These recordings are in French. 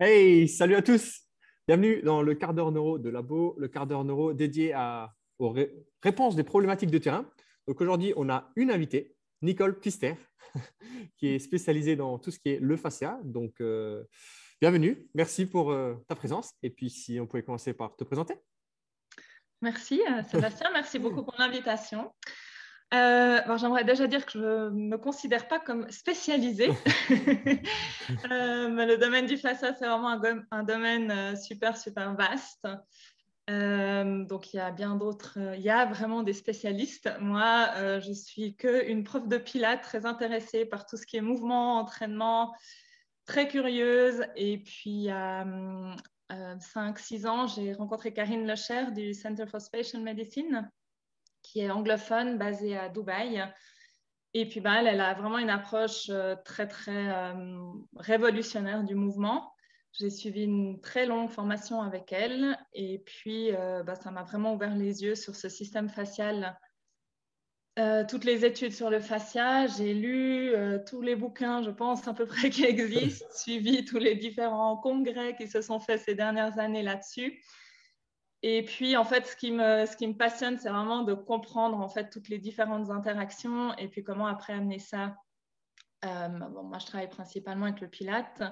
Hey, salut à tous. Bienvenue dans le quart d'heure neuro de Labo, le quart d'heure neuro dédié à, aux réponses des problématiques de terrain. Aujourd'hui, on a une invitée, Nicole Pister, qui est spécialisée dans tout ce qui est le fascia. Donc euh, bienvenue, merci pour euh, ta présence. Et puis si on pouvait commencer par te présenter. Merci euh, Sébastien, merci beaucoup pour l'invitation. Euh, J'aimerais déjà dire que je ne me considère pas comme spécialisée, euh, mais le domaine du fascia, c'est vraiment un, un, domaine euh, super, super vaste. Euh, donc, il y a bien d'autres, il y a vraiment des spécialistes. Moi, je suis qu'une prof de pilates très intéressée par tout ce qui est mouvement, entraînement, très curieuse. Et puis, il y a 5-6 ans, j'ai rencontré Karine Lecher du Center for Spatial Medicine qui est anglophone, basée à Dubaï. Et puis, bah, elle, a vraiment une approche euh, très, très euh, révolutionnaire du mouvement. J'ai suivi une très longue formation avec elle et puis euh, bah, ça m'a vraiment ouvert les yeux sur ce système facial. toutes les études sur le fascia, j'ai lu tous les bouquins, je pense, à peu près qui existent, suivi tous les différents congrès qui se sont faits ces dernières années là-dessus. Et puis, en fait, ce qui me, ce qui me passionne, c'est vraiment de comprendre en fait toutes les différentes interactions et puis comment après amener ça. Euh, bon, moi, je travaille principalement avec le Pilate.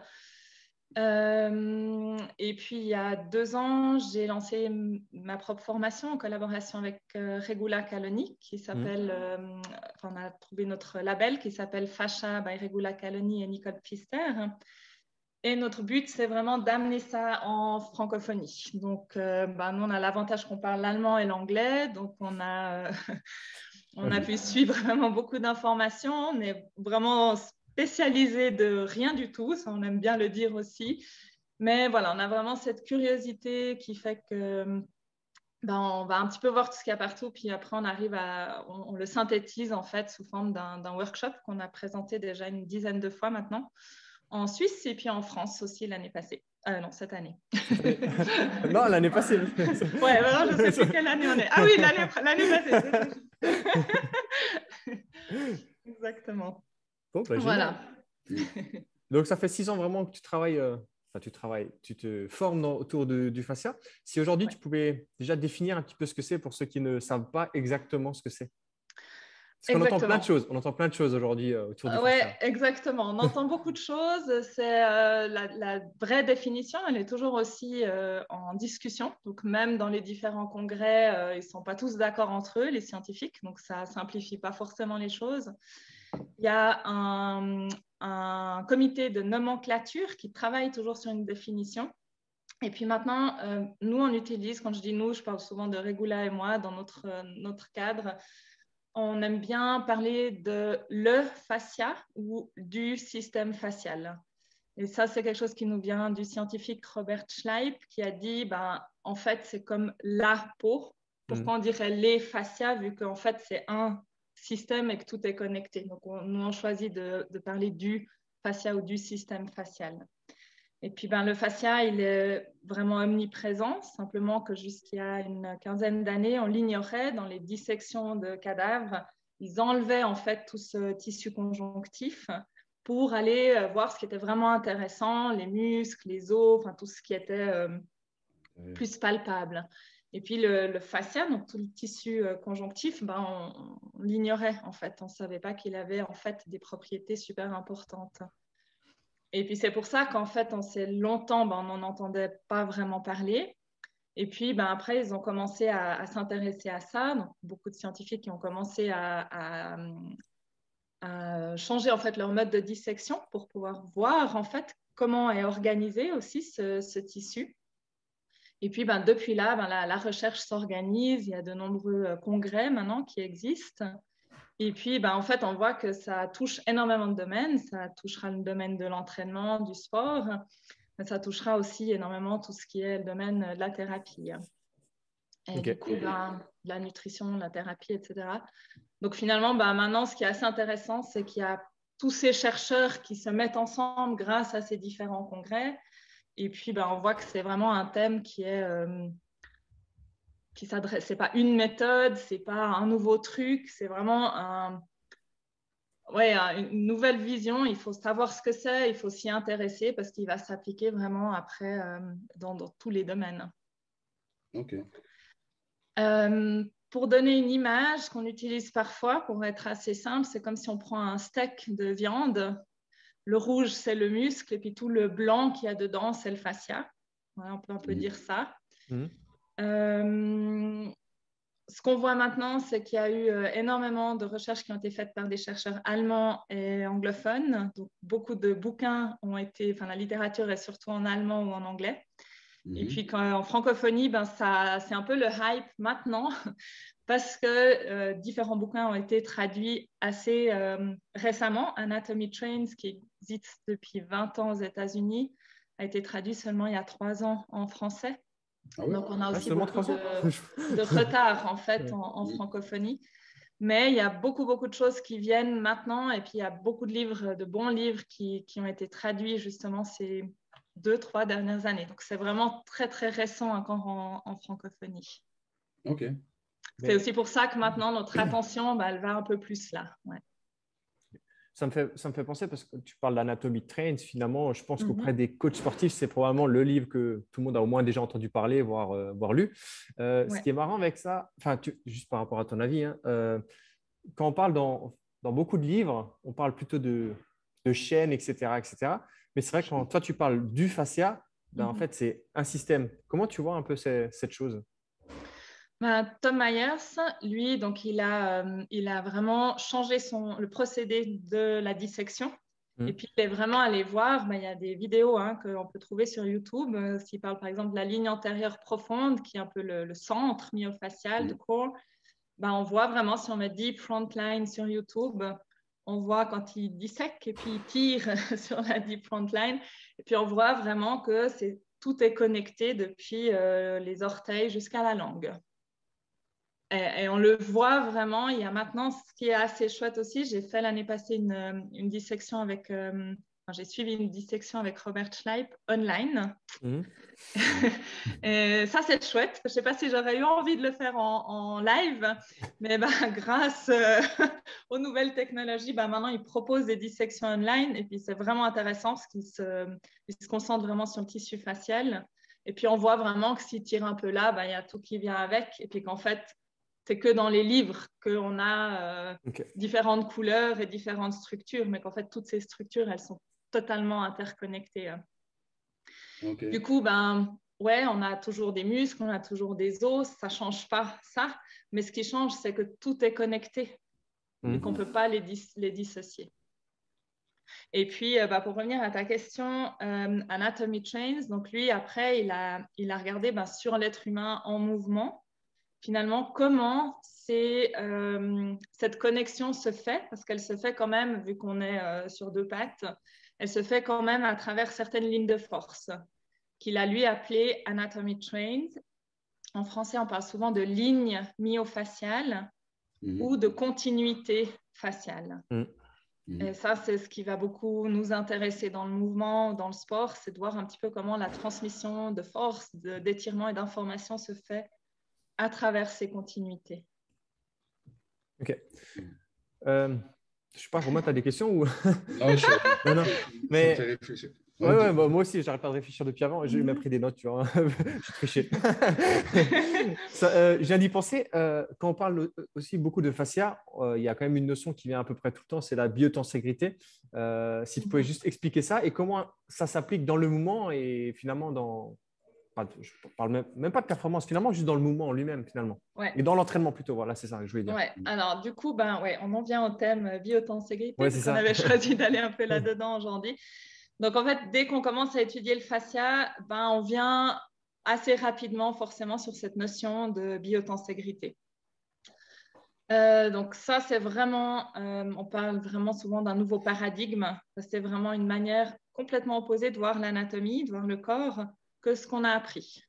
Euh, et puis, il y a deux ans, j'ai lancé ma propre formation en collaboration avec euh, Regula Caloni, qui s'appelle, mmh. enfin, on a trouvé notre label qui s'appelle Fascia by Regula Caloni et Nicole Pfister. Et notre but, c'est vraiment d'amener ça en francophonie. Donc, euh, bah, nous, on a l'avantage qu'on parle l'allemand et l'anglais. Donc, on a, euh, on a pu suivre vraiment beaucoup d'informations. On est vraiment spécialisé de rien du tout. Ça, on aime bien le dire aussi. Mais voilà, on a vraiment cette curiosité qui fait que ben, on va un petit peu voir tout ce qu'il y a partout, puis après on arrive à, on le synthétise en fait sous forme d'un workshop qu'on a présenté déjà une dizaine de fois maintenant en Suisse et puis en France aussi l'année passée. Euh, non, cette année. non, l'année passée. ouais, alors je ne sais plus quelle année on est. Ah oui, l'année passée. Exactement. Bon, bah, voilà. Donc, ça fait six ans vraiment que tu travailles, euh, enfin, tu travailles, tu te formes autour du fascia. Si aujourd'hui, tu pouvais déjà définir un petit peu ce que c'est pour ceux qui ne savent pas exactement ce que c'est. Parce qu'on entend plein de choses. On entend plein de choses aujourd'hui euh, autour du Oui, exactement. On entend beaucoup de choses. C'est euh, la, vraie définition. Elle est toujours aussi euh, en discussion. Donc même dans les différents congrès, ils ne sont pas tous d'accord entre eux, les scientifiques. Donc ça ne simplifie pas forcément les choses. Il y a un, un, comité de nomenclature qui travaille toujours sur une définition. Et puis maintenant, nous, on utilise, quand je dis nous, je parle souvent de Regula et moi dans notre, notre cadre, on aime bien parler de le fascia ou du système facial. Et ça, c'est quelque chose qui nous vient du scientifique Robert Schleip qui a dit, ben, en fait, c'est comme la peau. Pourquoi mm. on dirait les fascias vu qu'en fait, c'est un système et que tout est connecté. Donc, nous, on choisit de, de parler du fascia ou du système facial. Et puis, ben, le fascia, il est vraiment omniprésent, simplement que jusqu'il y a une quinzaine d'années, on l'ignorait dans les dissections de cadavres. Ils enlevaient en fait tout ce tissu conjonctif pour aller euh, voir ce qui était vraiment intéressant, les muscles, les os, enfin tout ce qui était euh, plus palpable. Et puis le, fascia, donc tout le tissu euh, conjonctif, ben, on, on l'ignorait en fait. On ne savait pas qu'il avait en fait des propriétés super importantes. Et puis c'est pour ça qu'en fait, on s'est longtemps, ben, on n'en entendait pas vraiment parler. Et puis ben, après, ils ont commencé à, s'intéresser à ça. Donc, beaucoup de scientifiques qui ont commencé à, changer en fait leur mode de dissection pour pouvoir voir en fait comment est organisé aussi ce, tissu. Et puis ben, depuis là, ben, la, recherche s'organise. Il y a de nombreux euh, congrès maintenant qui existent. Et puis, ben, en fait, on voit que ça touche énormément de domaines. Ça touchera le domaine de l'entraînement, du sport, mais ça touchera aussi énormément tout ce qui est le domaine de la thérapie. Et du coup, ben, la nutrition, la thérapie, etc. Donc, finalement, ben, maintenant, ce qui est assez intéressant, c'est qu'il y a tous ces chercheurs qui se mettent ensemble grâce à ces différents congrès. Et puis, ben, on voit que c'est vraiment un thème qui est... Euh, qui s'adresse. C'est pas une méthode, c'est pas un nouveau truc, c'est vraiment un, ouais, une nouvelle vision. Il faut savoir ce que c'est, il faut s'y intéresser parce qu'il va s'appliquer vraiment après euh, dans, tous les domaines. OK. Euh, pour donner une image qu'on utilise parfois pour être assez simple, c'est comme si on prend un steak de viande. Le rouge, c'est le muscle, et puis tout le blanc qu'il y a dedans, c'est le fascia. on peut un peu mmh. dire ça. Mmh. Euh, ce qu'on voit maintenant, c'est qu'il y a eu euh, énormément de recherches qui ont été faites par des chercheurs allemands et anglophones. Donc, beaucoup de bouquins ont été, enfin, la littérature est surtout en allemand ou en anglais. Et mhm. puis, quand, en francophonie, ben, ça, c'est un peu le hype maintenant parce que euh, différents bouquins ont été traduits assez euh, récemment. Anatomy Trains, qui existe depuis 20 ans aux États-Unis, a été traduit seulement il y a trois ans en français. Ah Donc, on a ah, aussi beaucoup de, retard en fait en, francophonie. Mais il y a beaucoup, beaucoup de choses qui viennent maintenant. Et puis, il y a beaucoup de livres, de bons livres qui, qui ont été traduits justement ces deux, trois dernières années. Donc, c'est vraiment très, très récent encore en, francophonie. OK. C'est aussi pour ça que maintenant, notre attention, bah, elle va un peu plus là. Ouais ça me, fait, ça me fait penser parce que tu parles d'Anatomy Trains. Finalement, je pense qu'auprès mhm. des coachs sportifs, c'est probablement le livre que tout le monde a au moins déjà entendu parler, voire, euh, lu. Euh, ce qui est marrant avec ça, enfin, juste par rapport à ton avis, hein, euh, quand on parle dans, dans, beaucoup de livres, on parle plutôt de, de chaînes, etc., etc. Mais c'est vrai que quand toi, tu parles du fascia, ben, en mhm. fait, c'est un système. Comment tu vois un peu cette chose? Ben, Tom Myers, lui, donc il a, euh, il a vraiment changé son, le procédé de la dissection. Mm. Et puis, il est vraiment allé voir, ben, il y a des vidéos hein, qu'on peut trouver sur YouTube. Euh, s'il parle par exemple de la ligne antérieure profonde, qui est un peu le, centre myofascial mm. du corps, ben, on voit vraiment, si on met Deep Front Line sur YouTube, on voit quand il dissèque et puis il tire sur la Deep Front Line. Et puis, on voit vraiment que c'est, tout est connecté depuis euh, les orteils jusqu'à la langue. Et, on le voit vraiment. Il y a maintenant ce qui est assez chouette aussi. J'ai fait l'année passée une, une dissection avec. Euh, j'ai suivi une dissection avec Robert Schleip online. Mhm. et ça, c'est chouette. Je ne sais pas si j'aurais eu envie de le faire en, live, mais bah, grâce euh, aux nouvelles technologies, bah, maintenant, il propose des dissections online. Et puis, c'est vraiment intéressant parce qu'il se, se, concentre vraiment sur le tissu facial. Et puis, on voit vraiment que s'il tire un peu là, bah, il y a tout qui vient avec. Et puis qu'en fait, c'est que dans les livres qu'on a euh, différentes couleurs et différentes structures, mais qu'en fait, toutes ces structures, elles sont totalement interconnectées. Du coup, ben, ouais, on a toujours des muscles, on a toujours des os, ça ne change pas ça, mais ce qui change, c'est que tout est connecté. Et qu'on ne peut pas les, les, dissocier. Et puis, euh, bah, pour revenir à ta question, euh, Anatomy Trains, donc lui, après, il a, il a regardé ben, sur l'être humain en mouvement finalement comment euh, cette connexion se fait, parce qu'elle se fait quand même, vu qu'on est euh, sur deux pattes, elle se fait quand même à travers certaines lignes de force, qu'il a lui appelé Anatomy Trains. En français, on parle souvent de lignes myofaciales mhm. ou de continuité faciale. Mhm. Mhm. Et ça, c'est ce qui va beaucoup nous intéresser dans le mouvement, dans le sport, c'est de voir un petit peu comment la transmission de force, d'étirement et d'information se fait à travers ces continuités. Ok. Euh, je sais pas, Romain, tu as des questions ou... Non, je... non, non. Mais... Ouais, ouais, bah, moi aussi, j'arrête pas de réfléchir depuis avant. J'ai même pris des notes, tu vois. J'ai triché. euh, je viens d'y penser. Euh, quand on parle aussi beaucoup de fascia, euh, il y a quand même une notion qui vient à peu près tout le temps, c'est la biotenségrité. Euh, si tu pouvais juste expliquer ça et comment ça s'applique dans le mouvement et finalement dans, je parle même, pas de performance, finalement, juste dans le mouvement en lui-même, finalement. Et dans l'entraînement plutôt, voilà, c'est ça que je voulais dire. Ouais. Alors, du coup, ben, ouais, on en vient au thème biotenségrité, ouais, on avait choisi d'aller un peu là-dedans aujourd'hui. Donc, en fait, dès qu'on commence à étudier le fascia, ben, on vient assez rapidement, forcément, sur cette notion de biotenségrité. Euh, donc ça, c'est vraiment, euh, on parle vraiment souvent d'un nouveau paradigme. C'est vraiment une manière complètement opposée de voir l'anatomie, de voir le corps ce qu'on a appris.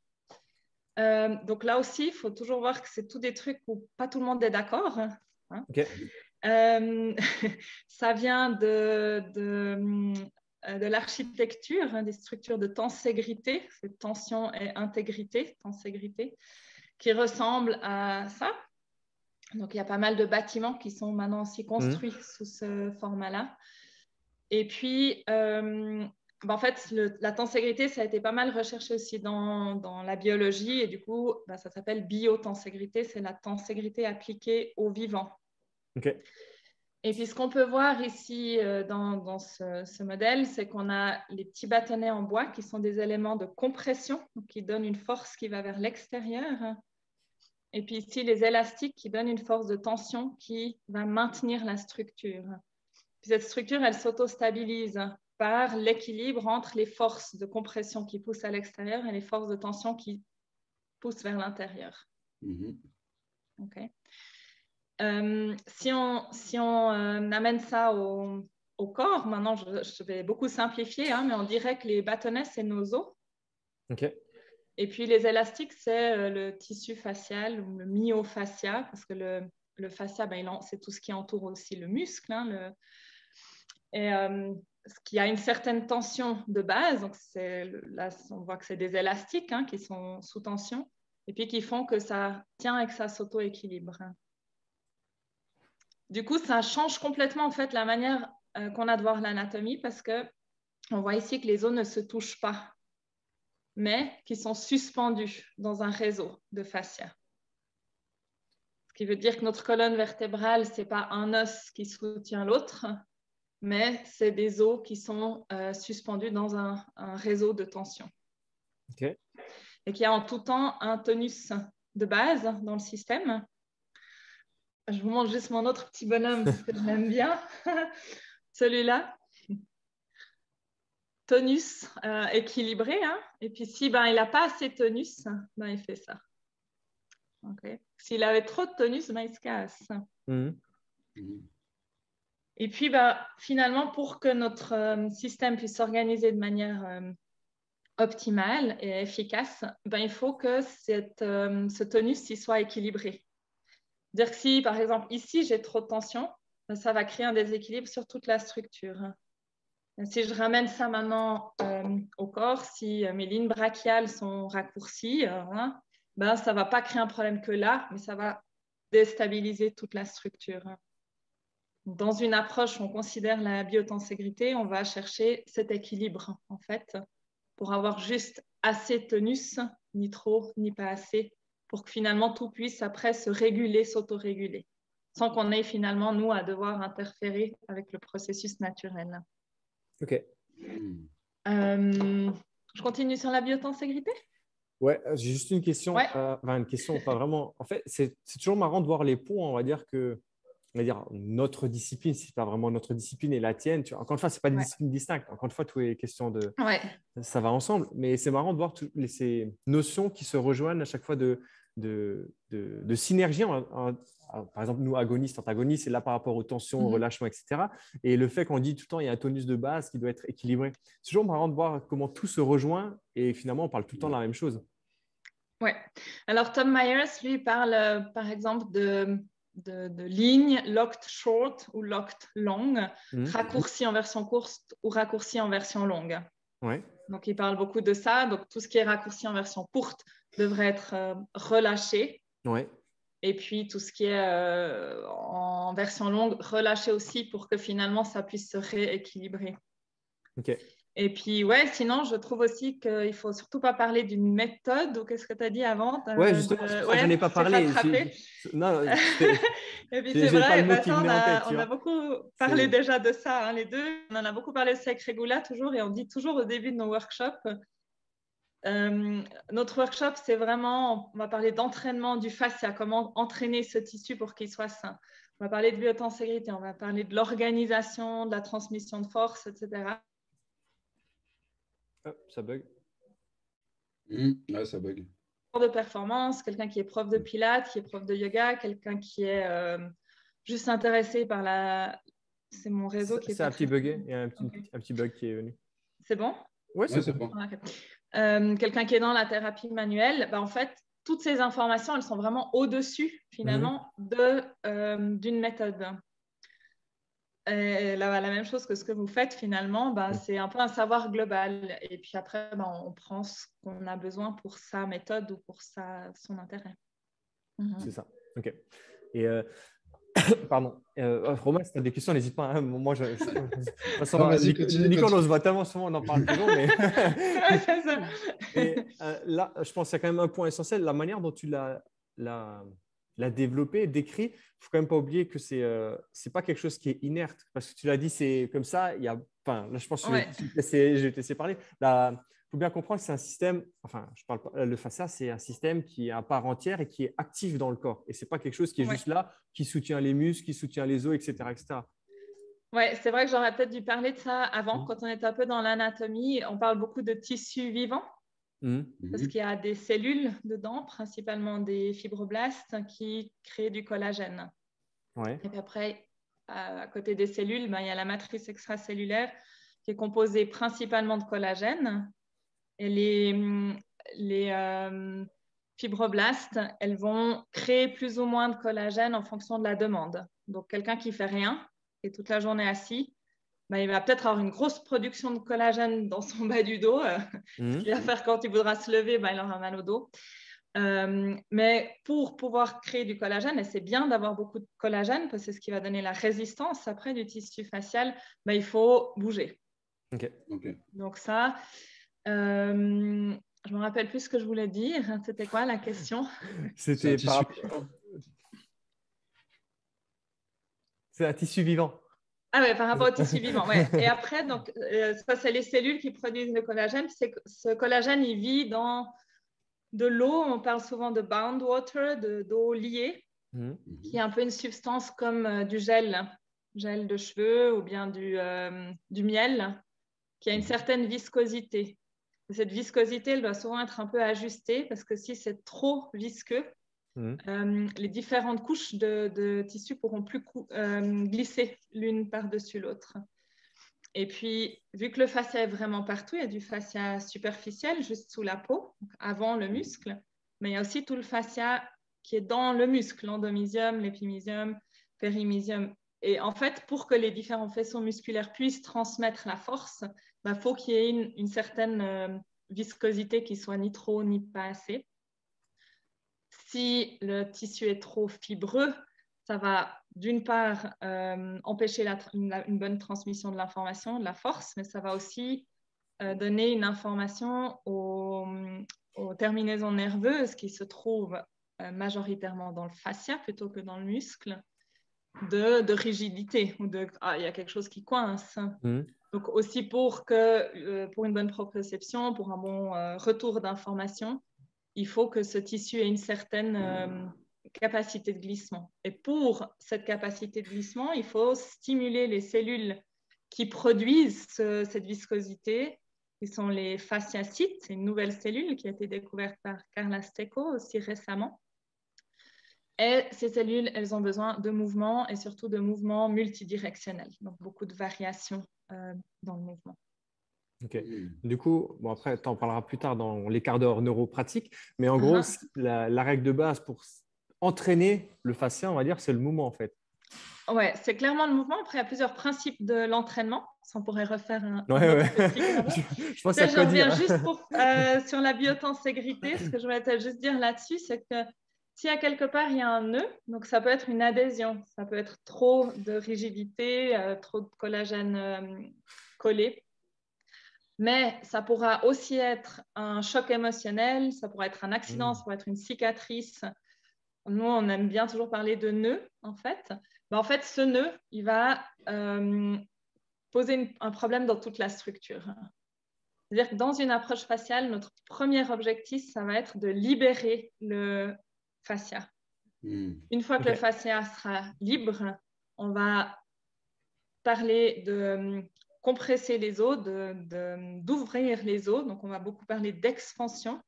Euh, donc là aussi, il faut toujours voir que c'est tous des trucs où pas tout le monde est d'accord. Hein. Euh, ça vient de, de, euh, de l'architecture, hein, des structures de tenségrité, tension et intégrité, tenségrité, qui ressemblent à ça. Donc, il y a pas mal de bâtiments qui sont maintenant aussi construits sous ce format-là. Et puis, euh, bah, en fait, la tenségrité, ça a été pas mal recherché aussi dans, dans la biologie. Et du coup, bah, ça s'appelle biotenségrité. C'est la tenségrité appliquée au vivant. OK. Et puis, ce qu'on peut voir ici euh, dans, dans ce, ce, modèle, c'est qu'on a les petits bâtonnets en bois qui sont des éléments de compression, qui donnent une force qui va vers l'extérieur. Et puis ici, les élastiques qui donnent une force de tension qui va maintenir la structure. Puis cette structure, elle s'auto-stabilise par l'équilibre entre les forces de compression qui poussent à l'extérieur et les forces de tension qui poussent vers l'intérieur. Euh, si on, si on euh, amène ça au, au, corps, maintenant je, vais beaucoup simplifier, hein, mais on dirait que les bâtonnets, c'est nos os. Et puis les élastiques, c'est euh, le tissu facial ou le myofascia, parce que le, le fascia, ben, c'est tout ce qui entoure aussi le muscle. Hein, le... Et qu'il y a une certaine tension de base. Donc là, on voit que c'est des élastiques hein, qui sont sous tension et puis qui font que ça tient et que ça s'auto-équilibre. Du coup, ça change complètement en fait la manière euh, qu'on a de voir l'anatomie parce que on voit ici que les os ne se touchent pas, mais qui sont suspendus dans un réseau de fascia. Ce qui veut dire que notre colonne vertébrale, ce n'est pas un os qui soutient l'autre, mais c'est des os qui sont euh, suspendus dans un, réseau de tension. Et qui a en tout temps un tonus de base dans le système. Je vous montre juste mon autre petit bonhomme parce que je l'aime bien. Celui-là. Tonus euh, équilibré. Hein. Et puis si ben, il n'a pas assez de tonus, ben, il fait ça. S'il avait trop de tonus, ben, il se casse. Mmh. Et puis, bah, finalement, pour que notre euh, système puisse s'organiser de manière euh, optimale et efficace, ben, il faut que euh, ce tonus il soit équilibré. Dire que si, par exemple, ici, j'ai trop de tension, ben, ça va créer un déséquilibre sur toute la structure. Si je ramène ça maintenant au corps, si mes lignes brachiales sont raccourcies, hein, ben, ça ne va pas créer un problème que là, mais ça va déstabiliser toute la structure. Dans une approche où on considère la biotenségrité, on va chercher cet équilibre, en fait, pour avoir juste assez de tonus, ni trop, ni pas assez, pour que finalement tout puisse après se réguler, s'autoréguler, sans qu'on ait finalement, nous, à devoir interférer avec le processus naturel. OK. Euh, je continue sur la biotenségrité? Ouais, j'ai juste une question. Euh, enfin, une question, pas vraiment. En fait, c'est toujours marrant de voir les ponts, on va dire que on va dire, notre discipline, c'est pas vraiment notre discipline et la tienne. Tu vois. Encore une fois, ce pas des disciplines distinctes. Encore une fois, tout est question de. Ça va ensemble. Mais c'est marrant de voir toutes ces notions qui se rejoignent à chaque fois de, de, de, synergie. par exemple, nous, agonistes, antagonistes, c'est là par rapport aux tensions, aux mhm. relâchements, etc. Et le fait qu'on dit tout le temps, il y a un tonus de base qui doit être équilibré. C'est toujours marrant de voir comment tout se rejoint et finalement, on parle tout le temps de la même chose. Oui. Alors, Tom Myers, lui, parle, euh, par exemple, de de, lignes locked short ou locked long, mmh. raccourci en version courte ou raccourci en version longue. Donc, il parle beaucoup de ça. Donc, tout ce qui est raccourci en version courte devrait être euh, relâché. Et puis, tout ce qui est euh, en version longue, relâché aussi pour que finalement, ça puisse se rééquilibrer. OK. Et puis, ouais, sinon, je trouve aussi qu'il ne faut surtout pas parler d'une méthode, ou qu'est-ce que tu as dit avant? Oui, justement, je n'en ai pas parlé. Non, Et puis, c'est vrai, bah, on, a, on a, beaucoup parlé déjà de ça, hein, les deux. On en a beaucoup parlé avec Regula toujours, et on dit toujours au début de nos workshops, euh, notre workshop, c'est vraiment, on va parler d'entraînement du fascia, comment entraîner ce tissu pour qu'il soit sain. On va parler de biotenségrité, on va parler de l'organisation, de la transmission de force, etc ça bug. Mmh, ça bug. De performance, quelqu'un qui est prof de pilates, qui est prof de yoga, quelqu'un qui est euh, juste intéressé par la. C'est mon réseau qui est. C'est un petit bug, il y a un petit, bug qui est venu. C'est bon? Oui, c'est bon. Euh, quelqu'un qui est dans la thérapie manuelle, bah, en fait, toutes ces informations, elles sont vraiment au-dessus, finalement, mmh. de, euh, d'une méthode. Et la même chose que ce que vous faites finalement, bah, c'est un peu un savoir global. Et puis après, bah, on prend ce qu'on a besoin pour sa méthode ou pour sa, son intérêt. Mhm. C'est ça. OK. Et pardon, Romain, si tu as des questions, n'hésite pas. Hein. Moi, je, Nicole, on se voit tellement souvent, on en parle toujours. Mais... et, là, je pense qu'il y a quand même un point essentiel, la manière dont tu l'as la développer, décrit, il faut quand même pas oublier que c'est euh, c'est pas quelque chose qui est inerte parce que tu l'as dit, c'est comme ça. Il y a, enfin, là, je pense que je, vais te laisser parler. Il faut bien comprendre que c'est un système. Enfin, je parle pas. Le fascia, c'est un système qui est à part entière et qui est actif dans le corps. Et c'est pas quelque chose qui est juste là, qui soutient les muscles, qui soutient les os, etc., etc. Ouais, c'est vrai que j'aurais peut-être dû parler de ça avant, mmh. quand on était un peu dans l'anatomie. On parle beaucoup de tissu vivant. Mmh. Parce qu'il y a des cellules dedans, principalement des fibroblastes, qui créent du collagène. Et puis après, à côté des cellules, ben, il y a la matrice extracellulaire qui est composée principalement de collagène. Et les, les euh, fibroblastes, elles vont créer plus ou moins de collagène en fonction de la demande. Donc, quelqu'un qui fait rien, et toute la journée assis, bah, il va peut-être avoir une grosse production de collagène dans son bas du dos. Euh, mmh. Ce qu'il va faire quand il voudra se lever, bah, il aura mal au dos. Euh, mais pour pouvoir créer du collagène, et c'est bien d'avoir beaucoup de collagène parce que c'est ce qui va donner la résistance après du tissu facial, bah, il faut bouger. Donc ça, euh, je me rappelle plus ce que je voulais dire. C'était quoi la question? C'était par... C'est un tissu vivant. Ah ouais, par rapport au tissu vivant. Ouais. Et après, donc, euh, ça, c'est les cellules qui produisent le collagène. C'est, ce collagène, il vit dans de l'eau. On parle souvent de bound water, de, d'eau liée, mmh. qui est un peu une substance comme euh, du gel, gel de cheveux ou bien du, euh, du miel, qui a une certaine viscosité. cette viscosité, elle doit souvent être un peu ajustée parce que si c'est trop visqueux, Mmh. Euh, les différentes couches de, tissu pourront plus euh, glisser l'une par-dessus l'autre. Et puis, vu que le fascia est vraiment partout, il y a du fascia superficiel juste sous la peau, avant le muscle, mais il y a aussi tout le fascia qui est dans le muscle, l'endomysium, l'épimysium, périmysium. Et en fait, pour que les différents faisceaux musculaires puissent transmettre la force, il bah, faut qu'il y ait une, certaine euh, viscosité qui soit ni trop ni pas assez. Si le tissu est trop fibreux, ça va d'une part euh, empêcher une, bonne transmission de l'information, de la force, mais ça va aussi euh, donner une information aux, terminaisons nerveuses qui se trouvent euh, majoritairement dans le fascia plutôt que dans le muscle, de, rigidité ou de ah, il y a quelque chose qui coince. Mmh. Donc aussi pour que pour une bonne proprioception, pour un bon retour d'information, il faut que ce tissu ait une certaine euh, capacité de glissement. Et pour cette capacité de glissement, il faut stimuler les cellules qui produisent cette viscosité, qui sont les fasciacytes, c'est une nouvelle cellule qui a été découverte par Carla Stecco aussi récemment. Et ces cellules, elles ont besoin de mouvements et surtout de mouvements multidirectionnels, donc beaucoup de variations euh, dans le mouvement. Ok. Du coup, bon après, tu en parleras plus tard dans les quarts d'heure neuropratiques, mais en gros, uh-huh. la, règle de base pour entraîner le fascia, on va dire, c'est le mouvement en fait. Ouais, c'est clairement le mouvement. Après, il y a plusieurs principes de l'entraînement. Ça, on pourrait refaire un. Ouais, ouais. je, pense que je reviens juste pour, euh, sur la biotenségrité. Ce que je voulais te juste dire là-dessus, c'est que s'il y a quelque part, il y a un nœud, donc ça peut être une adhésion, ça peut être trop de rigidité, euh, trop de collagène euh, collé mais ça pourra aussi être un choc émotionnel, ça pourra être un accident, mmh. ça pourra être une cicatrice. Nous, on aime bien toujours parler de nœud, en fait. en fait, ce nœud, il va euh, poser un problème dans toute la structure. C'est-à-dire que dans une approche faciale, notre premier objectif, ça va être de libérer le fascia. Mmh. Une fois que le fascia sera libre, on va parler de compresser les os, d'ouvrir les os. Donc, on va beaucoup parler d'expansion,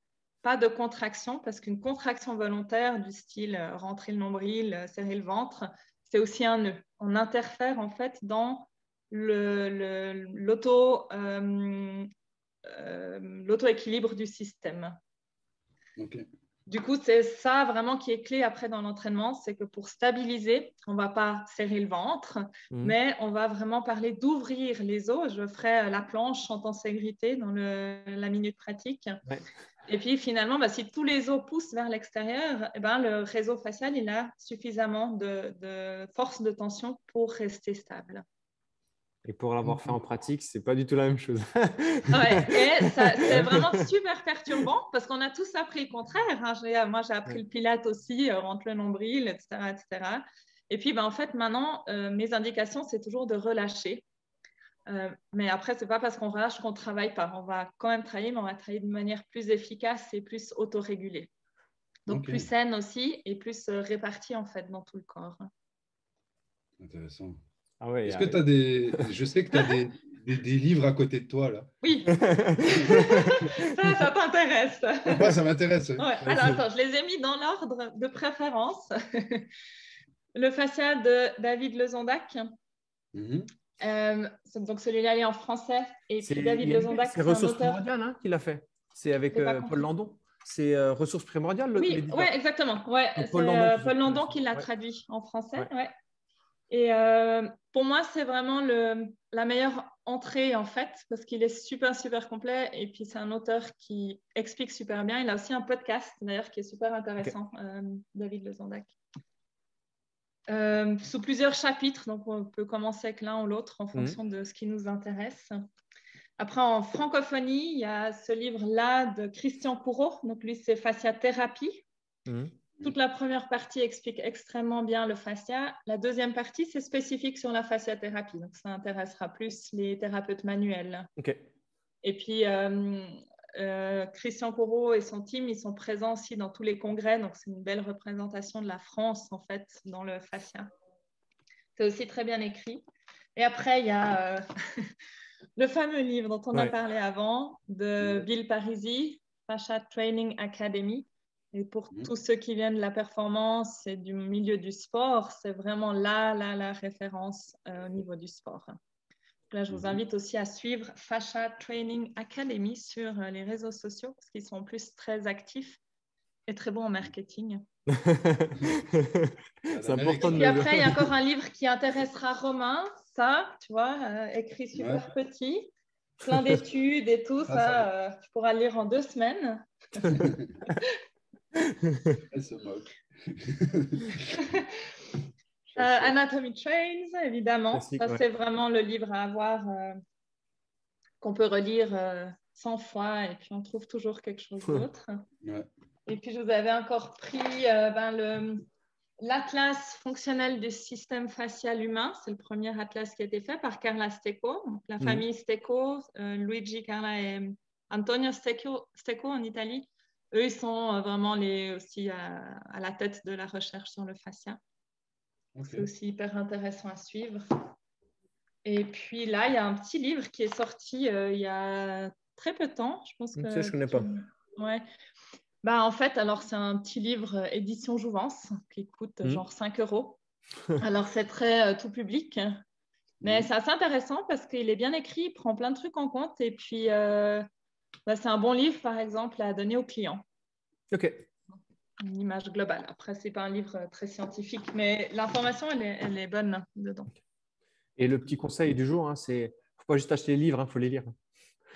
pas de contraction, parce qu'une contraction volontaire du style euh, rentrer le nombril, euh, serrer le ventre, c'est aussi un nœud. On interfère en fait dans euh, l'auto-équilibre du système. Du coup, c'est ça vraiment qui est clé après dans l'entraînement, c'est que pour stabiliser, on ne va pas serrer le ventre, Mhm. mais on va vraiment parler d'ouvrir les os. Je ferai la planche en intégrité dans le- la minute pratique. Ouais. Et puis finalement, bah, si tous les os poussent vers l'extérieur, eh ben, le réseau facial il a suffisamment de, de force de tension pour rester stable. Et pour l'avoir fait en pratique, c'est pas du tout la même chose. Ouais, c'est vraiment super perturbant parce qu'on a tous appris le contraire. hein. Moi, j'ai appris Ouais. le pilate aussi, euh, rentre le nombril, etc. etc. Et puis, ben, en fait, maintenant, euh, mes indications, c'est toujours de relâcher. Euh, mais après, c'est pas parce qu'on relâche qu'on travaille pas. On va quand même travailler, mais on va travailler de manière plus efficace et plus autorégulée. Donc, plus saine aussi et plus euh, répartie, en fait, dans tout le corps. Intéressant. Ah ouais, Est-ce que a- tu as des. Je sais que tu as des, des, des livres à côté de toi, là. Oui, ça, ça t'intéresse. Moi, ça m'intéresse. Ouais, alors attends, je les ai mis dans l'ordre de préférence. le fascia de David Lezondac. Mhm. Euh, donc celui-là il est en français. Et puis David a- Lezondac, c'est Ressources auteur. Primordiales hein, qui l'a fait. C'est avec euh. Paul Landon. C'est euh, Ressources Primordiales, le Oui, ouais, exactement. Ouais, c'est Paul Landon euh, qui Paul fait- Landon qui l'a ouais. traduit en français. Ouais. Et euh, pour moi, c'est vraiment le, la meilleure entrée en fait, parce qu'il est super, super complet. Et puis, c'est un auteur qui explique super bien. Il a aussi un podcast, d'ailleurs, qui est super intéressant, euh, David Lezondac. Euh, sous plusieurs chapitres, donc on peut commencer avec l'un ou l'autre en fonction de ce qui nous intéresse. Après, en francophonie, il y a ce livre-là de Christian Courreau. Donc, lui, c'est Fasciathérapie. Mhm. Toute la première partie explique extrêmement bien le fascia. La deuxième partie, c'est spécifique sur la fasciathérapie. Donc, ça intéressera plus les thérapeutes manuels. Ok. Et puis, euh, euh, Christian Corot et son team, ils sont présents aussi dans tous les congrès. Donc, c'est une belle représentation de la France, en fait, dans le fascia. C'est aussi très bien écrit. Et après, il y a euh, le fameux livre dont on a parlé avant, de. Bill Parisi, Fascia Training Academy. Et pour Mhm. tous ceux qui viennent de la performance et du milieu du sport, c'est vraiment là, là, la référence euh, au niveau du sport. Là, je vous Mhm. invite aussi à suivre Fascia Training Academy sur euh, les réseaux sociaux parce qu'ils sont en plus très actifs et très bons en marketing. c'est important de Et le après, il y a encore un livre qui intéressera Romain, ça, tu vois, euh, écrit super petit, plein d'études et tout, Ah, ça, ça euh, tu pourras le lire en deux semaines. Elle se moque. Euh, Anatomy Trains, évidemment. Classique, ça, ouais. c'est vraiment le livre à avoir euh, qu'on peut relire euh, 100 fois et puis on trouve toujours quelque chose d'autre. Ouais. Et puis, je vous avais encore pris euh, ben, le- l'atlas fonctionnel du système facial humain. C'est le premier atlas qui a été fait par Carla Stecco. Donc, la Mhm. famille Stecco, euh, Luigi, Carla et Antonio Stecco, Stecco en Italie. Eux, ils sont euh, vraiment les, aussi à, à la tête de la recherche sur le fascia. C'est aussi hyper intéressant à suivre. Et puis là, il y a un petit livre qui est sorti euh, il y a très peu de temps. Je pense que je connais pas. Ouais. Bah, en fait, alors c'est un petit livre euh, édition Jouvence qui coûte euh, Mhm. genre 5 euros. Alors c'est très euh, tout public, mais Mhm. c'est assez intéressant parce qu'il est bien écrit, il prend plein de trucs en compte et puis euh, bah, c'est un bon livre par exemple à donner aux clients Ok. une image globale. Après, c'est pas un livre euh, très scientifique, mais l'information, elle est, elle est bonne dedans. Et le petit conseil du jour, hein, c'est faut pas juste acheter les livres, il faut les lire.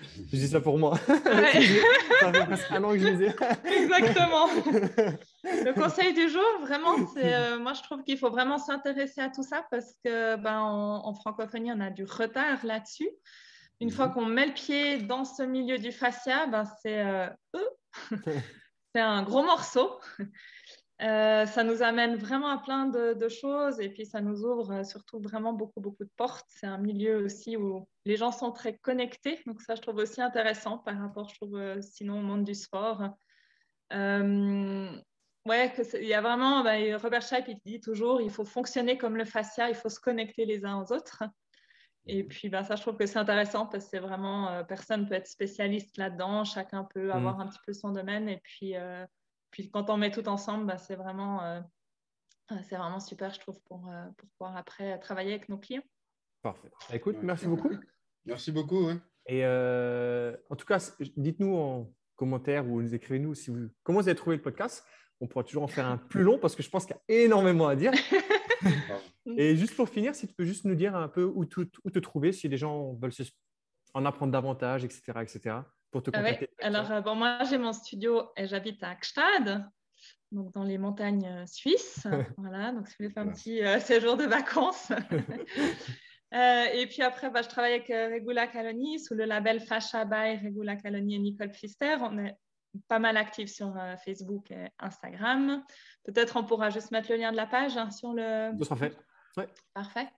Je dis ça pour moi. Ouais. ça fait presque un an que je les ai. Exactement. Le conseil du jour, vraiment, c'est euh, moi je trouve qu'il faut vraiment s'intéresser à tout ça parce que ben, en, en francophonie, on a du retard là-dessus. Une fois qu'on met le pied dans ce milieu du fascia, ben, c'est euh, c'est un gros morceau. Euh, ça nous amène vraiment à plein de, de choses et puis ça nous ouvre euh, surtout vraiment beaucoup, beaucoup de portes. C'est un milieu aussi où les gens sont très connectés, donc ça je trouve aussi intéressant par rapport, je trouve, euh, sinon au monde du sport. Euh, ouais, il y a vraiment, ben, Robert Scheib il dit toujours, il faut fonctionner comme le fascia, il faut se connecter les uns aux autres. Et puis ben, ça, je trouve que c'est intéressant parce que c'est vraiment, euh, personne peut être spécialiste là-dedans, chacun peut avoir un petit peu son domaine et puis euh, puis quand on met tout ensemble, bah, c'est vraiment, euh, c'est vraiment super, je trouve, pour, pour pouvoir après travailler avec nos clients. Parfait. Écoute, Ouais. merci beaucoup. Merci beaucoup. Et euh, en tout cas, dites-nous en, commentaire ou nous écrivez-nous si vous, comment vous avez trouvé le podcast. On pourra toujours en faire un plus long parce que je pense qu'il y a énormément à dire. Et juste pour finir, si tu peux juste nous dire un peu où, te trouver, si les gens veulent en apprendre davantage, etc., etc., pour te ah contacter. Alors, euh, bon, moi, j'ai mon studio et j'habite à Gstad, donc dans les montagnes euh, suisses. voilà, donc si vous voulez faire un petit euh, séjour de vacances. et puis après, bah, je travaille avec Regula Caloni sous le label Fasha by Regula Caloni et Nicole Pfister. On est pas mal actifs sur Facebook et Instagram. Peut-être on pourra juste mettre le lien de la page hein, sur le. Ça sera fait. Parfait.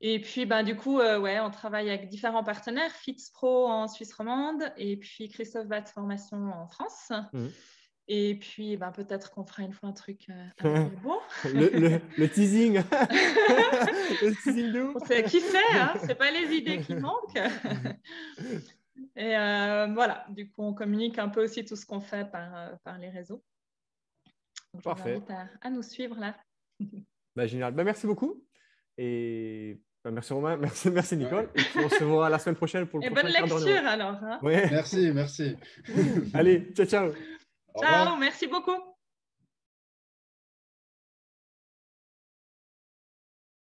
Et puis, ben, du coup, euh, ouais, on travaille avec différents partenaires, FITSPRO en Suisse romande et puis Christophe Bat Formation en France. Mhm. Et puis, ben, peut-être qu'on fera une fois un truc euh, un peu beau. le, le, teasing. le teasing de Qui sait, hein c'est pas les idées qui manquent. Et euh, voilà, du coup, on communique un peu aussi tout ce qu'on fait par, par les réseaux. Donc, je Parfait. Vous à, à nous suivre là. Bah, génial. Bah, merci beaucoup. Et bah, merci Romain, merci, merci Nicole. Et on se voit la semaine prochaine pour le Et bonne lecture alors. Hein. Merci, merci. Allez, ciao, ciao. Ciao, merci beaucoup.